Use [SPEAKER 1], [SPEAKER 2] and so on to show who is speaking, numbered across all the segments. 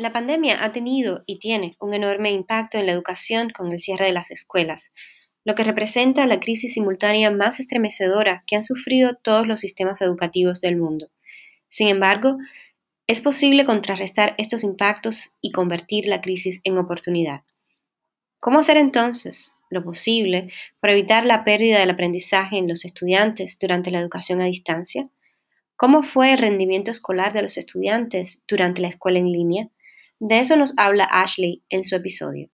[SPEAKER 1] La pandemia ha tenido y tiene un enorme impacto en la educación con el cierre de las escuelas, lo que representa la crisis simultánea más estremecedora que han sufrido todos los sistemas educativos del mundo. Sin embargo, es posible contrarrestar estos impactos y convertir la crisis en oportunidad. ¿Cómo hacer entonces lo posible para evitar la pérdida del aprendizaje en los estudiantes durante la educación a distancia? ¿Cómo fue el rendimiento escolar de los estudiantes durante la escuela en línea? De eso nos habla Ashley en su episodio.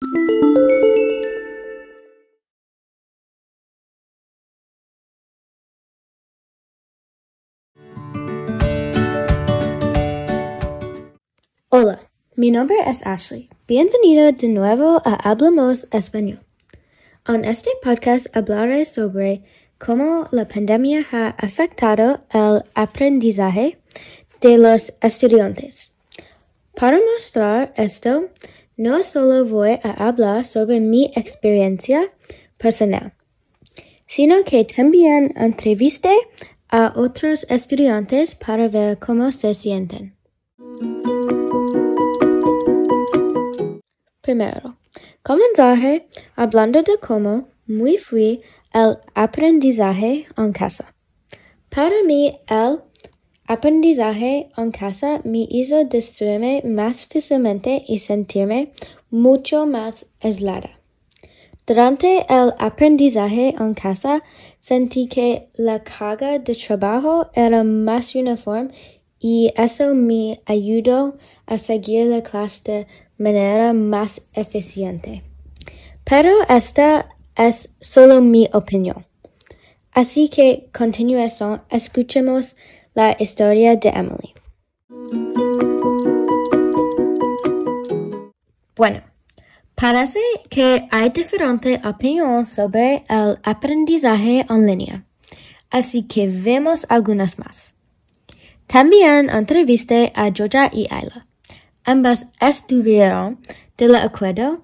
[SPEAKER 2] Hola, mi nombre es Ashley. Bienvenido de nuevo a Hablamos Español. En este podcast hablaré sobre cómo la pandemia ha afectado el aprendizaje de los estudiantes. Para mostrar esto, no solo voy a hablar sobre mi experiencia personal, sino que también entrevisté a otros estudiantes para ver cómo se sienten. Primero, comenzaré hablando de cómo muy fui el aprendizaje en casa. Para mí, el aprendizaje en casa me hizo distraerme más fácilmente y sentirme mucho más aislada. Durante el aprendizaje en casa, sentí que la carga de trabajo era más uniforme y eso me ayudó a seguir la clase de manera más eficiente. Pero esta es solo mi opinión. Así que continuación escuchemos la historia de Emily. Bueno, parece que hay diferente opinión sobre el aprendizaje en línea, así que vemos algunas más. También entrevisté a Georgia y Ayla. Ambas estuvieron de acuerdo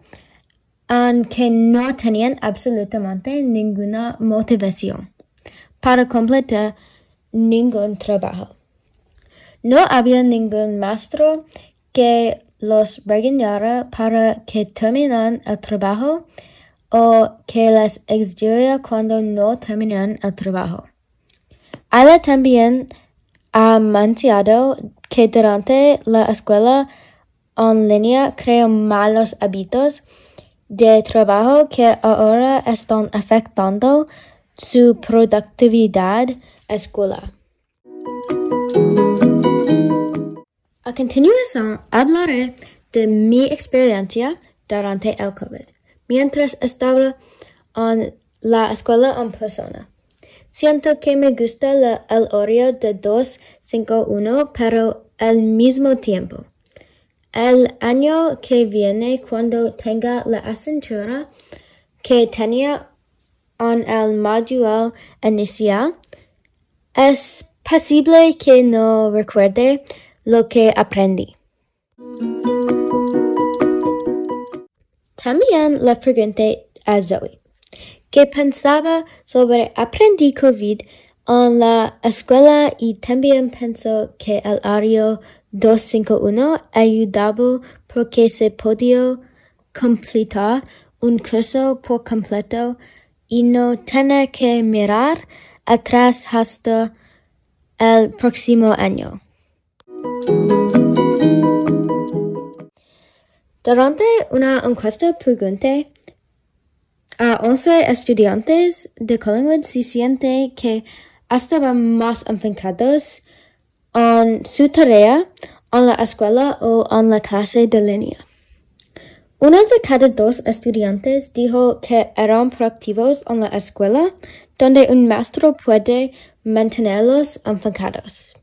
[SPEAKER 2] en que no tenían absolutamente ninguna motivación para completar ningún trabajo. No había ningún maestro que los regañara para que terminaran el trabajo o que les exigiera cuando no terminan el trabajo. Ayla también ha que durante la escuela en línea crea malos hábitos de trabajo que ahora están afectando su productividad escolar. A continuación hablaré de mi experiencia durante el COVID, mientras estaba en la escuela en persona. Siento que me gusta el horario de 251, pero al mismo tiempo el año que viene, cuando tenga la asignatura que tenía en el módulo inicial, es posible que no recuerde lo que aprendí. También le pregunté a Zoe qué pensaba sobre aprendí COVID en la escuela y también pensó que el horario 251 ayudaba porque se podía completar un curso por completo y no tener que mirar atrás hasta el próximo año. Durante una encuesta pregunté a 11 estudiantes de Collingwood si siente que estaban más enfocados en su tarea en la escuela o en la clase de línea. Uno de cada dos estudiantes dijo que eran proactivos en la escuela, donde un maestro puede mantenerlos enfocados.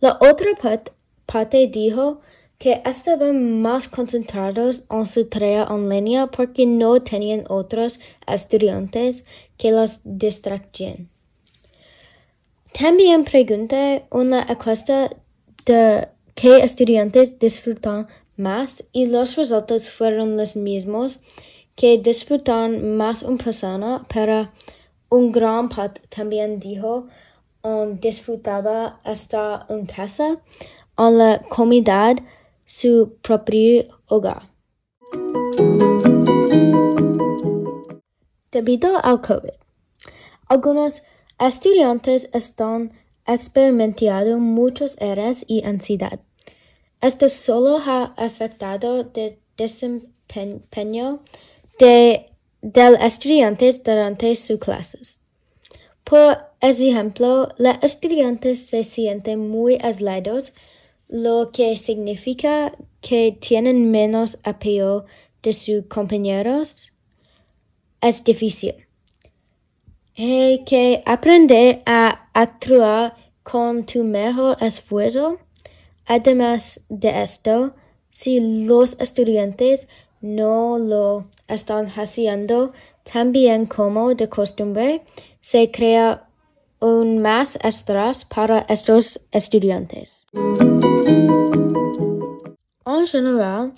[SPEAKER 2] La otra parte dijo que estaban más concentrados en su tarea en línea porque no tenían otros estudiantes que los distraían. También pregunté una encuesta de qué estudiantes disfrutan más y los resultados fueron los mismos que disfrutan más en persona, pero un gran parte también dijo um, disfrutaba estar en casa en la comodidad su propio hogar. Debido al COVID, algunos estudiantes están experimentando muchos errores y ansiedad. Esto solo ha afectado el desempeño de, del estudiante durante sus clases. Por ejemplo, los estudiantes se sienten muy aislados, lo que significa que tienen menos apoyo de sus compañeros. Es difícil. Hay que aprender a actuar con tu mejor esfuerzo. Además de esto, si los estudiantes no lo están haciendo tan bien como de costumbre, se crea un más estrés para estos estudiantes. En general,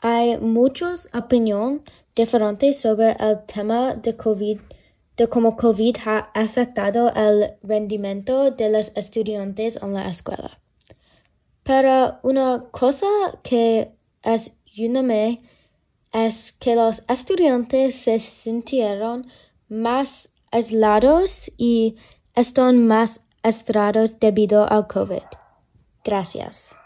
[SPEAKER 2] hay muchas opiniones diferentes sobre el tema de COVID de cómo COVID ha afectado el rendimiento de los estudiantes en la escuela. Pero una cosa que es unánime es que los estudiantes se sintieron más aislados y están más estresados debido al COVID. Gracias.